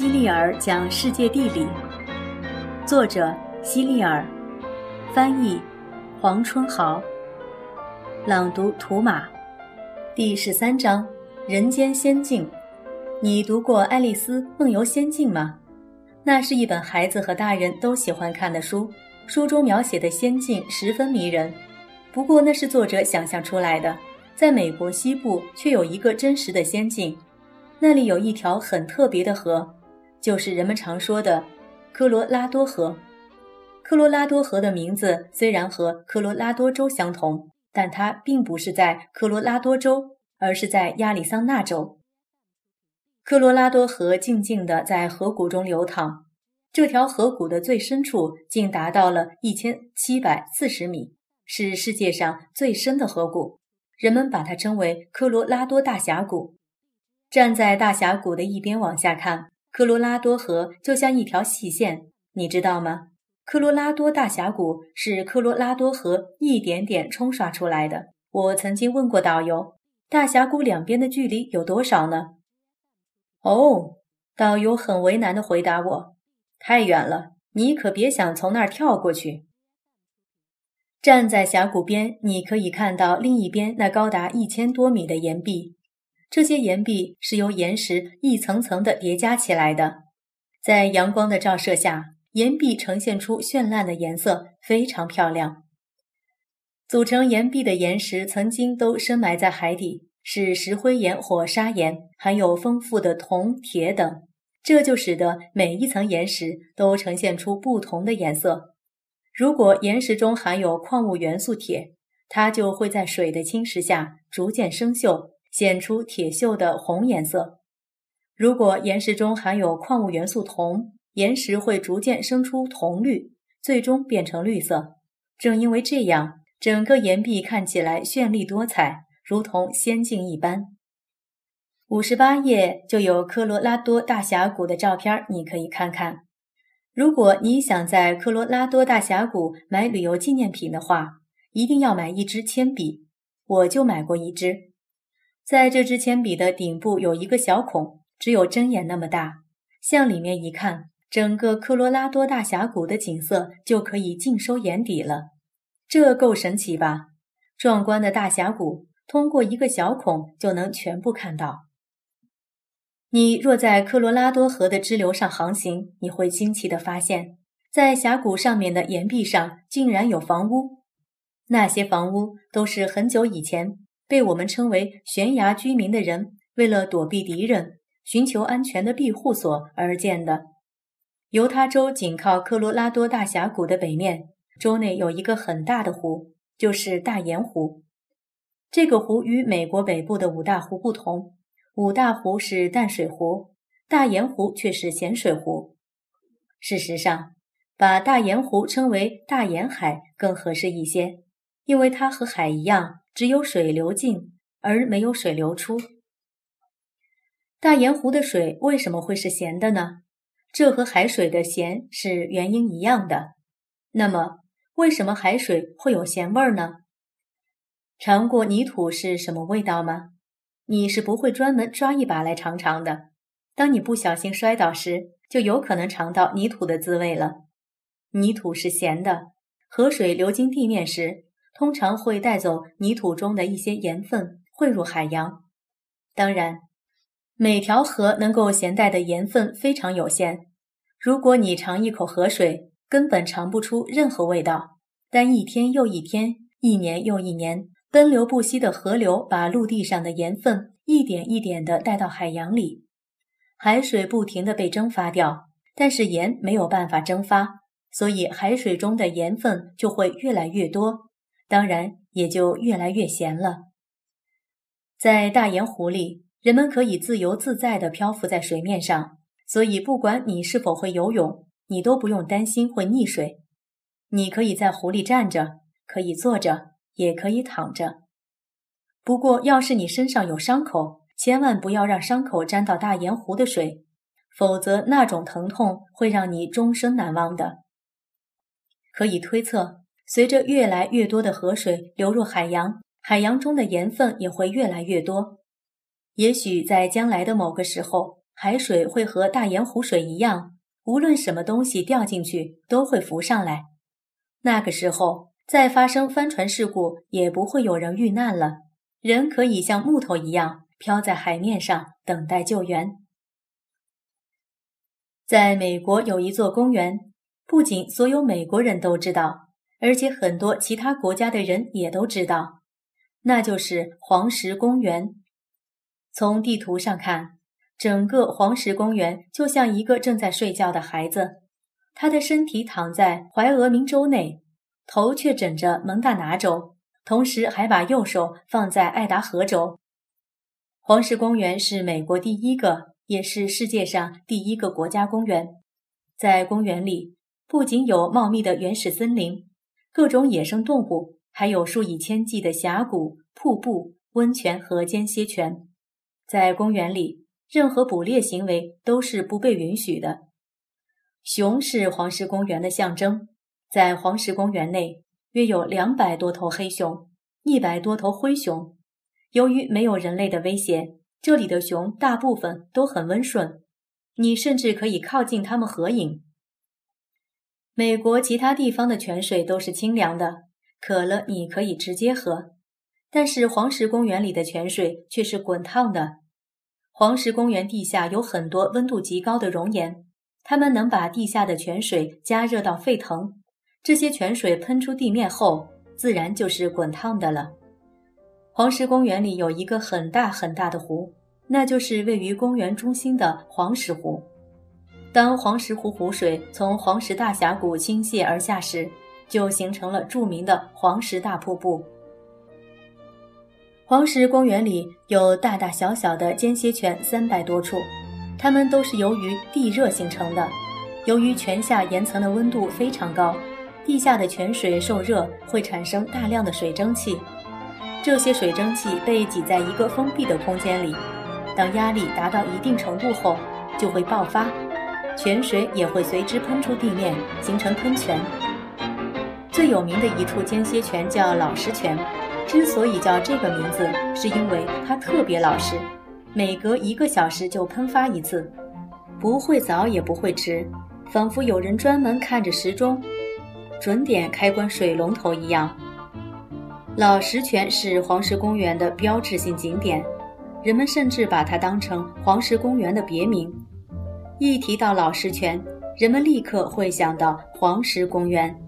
希利尔讲世界地理，作者希利尔，翻译黄春豪，朗读图马，第十三章人间仙境。你读过《爱丽丝梦游仙境》吗？那是一本孩子和大人都喜欢看的书，书中描写的仙境十分迷人。不过那是作者想象出来的，在美国西部却有一个真实的仙境。那里有一条很特别的河，就是人们常说的科罗拉多河。科罗拉多河的名字虽然和科罗拉多州相同，但它并不是在科罗拉多州，而是在亚利桑那州。科罗拉多河静静地在河谷中流淌，这条河谷的最深处竟达到了一千七百四十米，是世界上最深的河谷。人们把它称为科罗拉多大峡谷。站在大峡谷的一边往下看，科罗拉多河就像一条细线，你知道吗？科罗拉多大峡谷是科罗拉多河一点点冲刷出来的。我曾经问过导游，大峡谷两边的距离有多少呢？哦，导游很为难地回答我：“太远了，你可别想从那儿跳过去。”站在峡谷边，你可以看到另一边那高达一千多米的岩壁。这些岩壁是由岩石一层层的叠加起来的，在阳光的照射下，岩壁呈现出绚烂的颜色，非常漂亮。组成岩壁的岩石曾经都深埋在海底，是石灰岩或砂岩，含有丰富的铜、铁等，这就使得每一层岩石都呈现出不同的颜色。如果岩石中含有矿物元素铁，它就会在水的侵蚀下逐渐生锈。显出铁锈的红颜色。如果岩石中含有矿物元素铜，岩石会逐渐生出铜绿，最终变成绿色。正因为这样，整个岩壁看起来绚丽多彩，如同仙境一般。五十八页就有科罗拉多大峡谷的照片，你可以看看。如果你想在科罗拉多大峡谷买旅游纪念品的话，一定要买一支铅笔。我就买过一支。在这支铅笔的顶部有一个小孔，只有针眼那么大。向里面一看，整个科罗拉多大峡谷的景色就可以尽收眼底了。这够神奇吧？壮观的大峡谷，通过一个小孔就能全部看到。你若在科罗拉多河的支流上航行，你会惊奇地发现，在峡谷上面的岩壁上竟然有房屋。那些房屋都是很久以前。被我们称为悬崖居民的人，为了躲避敌人、寻求安全的庇护所而建的。犹他州紧靠科罗拉多大峡谷的北面，州内有一个很大的湖，就是大盐湖。这个湖与美国北部的五大湖不同，五大湖是淡水湖，大盐湖却是咸水湖。事实上，把大盐湖称为大盐海更合适一些，因为它和海一样。只有水流进，而没有水流出。大盐湖的水为什么会是咸的呢？这和海水的咸是原因一样的。那么，为什么海水会有咸味儿呢？尝过泥土是什么味道吗？你是不会专门抓一把来尝尝的。当你不小心摔倒时，就有可能尝到泥土的滋味了。泥土是咸的，河水流经地面时。通常会带走泥土中的一些盐分，汇入海洋。当然，每条河能够携带的盐分非常有限。如果你尝一口河水，根本尝不出任何味道。但一天又一天，一年又一年，奔流不息的河流把陆地上的盐分一点一点地带到海洋里，海水不停地被蒸发掉，但是盐没有办法蒸发，所以海水中的盐分就会越来越多。当然，也就越来越咸了。在大盐湖里，人们可以自由自在地漂浮在水面上，所以不管你是否会游泳，你都不用担心会溺水。你可以在湖里站着，可以坐着，也可以躺着。不过，要是你身上有伤口，千万不要让伤口沾到大盐湖的水，否则那种疼痛会让你终生难忘的。可以推测。随着越来越多的河水流入海洋，海洋中的盐分也会越来越多。也许在将来的某个时候，海水会和大盐湖水一样，无论什么东西掉进去都会浮上来。那个时候，再发生帆船事故，也不会有人遇难了，人可以像木头一样漂在海面上等待救援。在美国有一座公园，不仅所有美国人都知道，而且很多其他国家的人也都知道，那就是黄石公园。从地图上看，整个黄石公园就像一个正在睡觉的孩子，他的身体躺在怀俄明州内，头却枕着蒙大拿州，同时还把右手放在爱达荷州。黄石公园是美国第一个。也是世界上第一个国家公园。在公园里，不仅有茂密的原始森林、各种野生动物，还有数以千计的峡谷、瀑布、温泉和间歇泉。在公园里，任何捕猎行为都是不被允许的。熊是黄石公园的象征。在黄石公园内，约有两百多头黑熊，一百多头灰熊。由于没有人类的威胁。这里的熊大部分都很温顺，你甚至可以靠近它们合影。美国其他地方的泉水都是清凉的，渴了你可以直接喝，但是黄石公园里的泉水却是滚烫的。黄石公园地下有很多温度极高的熔岩，它们能把地下的泉水加热到沸腾。这些泉水喷出地面后，自然就是滚烫的了。黄石公园里有一个很大很大的湖，那就是位于公园中心的黄石湖。当黄石湖湖水从黄石大峡谷倾泻而下时，就形成了著名的黄石大瀑布。黄石公园里有大大小小的间歇泉三百多处，它们都是由于地热形成的。由于泉下岩层的温度非常高，地下的泉水受热会产生大量的水蒸气。这些水蒸气被挤在一个封闭的空间里，当压力达到一定程度后，就会爆发，泉水也会随之喷出地面，形成喷泉。最有名的一处间歇泉叫老实泉，之所以叫这个名字，是因为它特别老实，每隔一个小时就喷发一次，不会早也不会迟，仿佛有人专门看着时钟，准点开关水龙头一样。老石泉是黄石公园的标志性景点，人们甚至把它当成黄石公园的别名。一提到老石泉，人们立刻会想到黄石公园。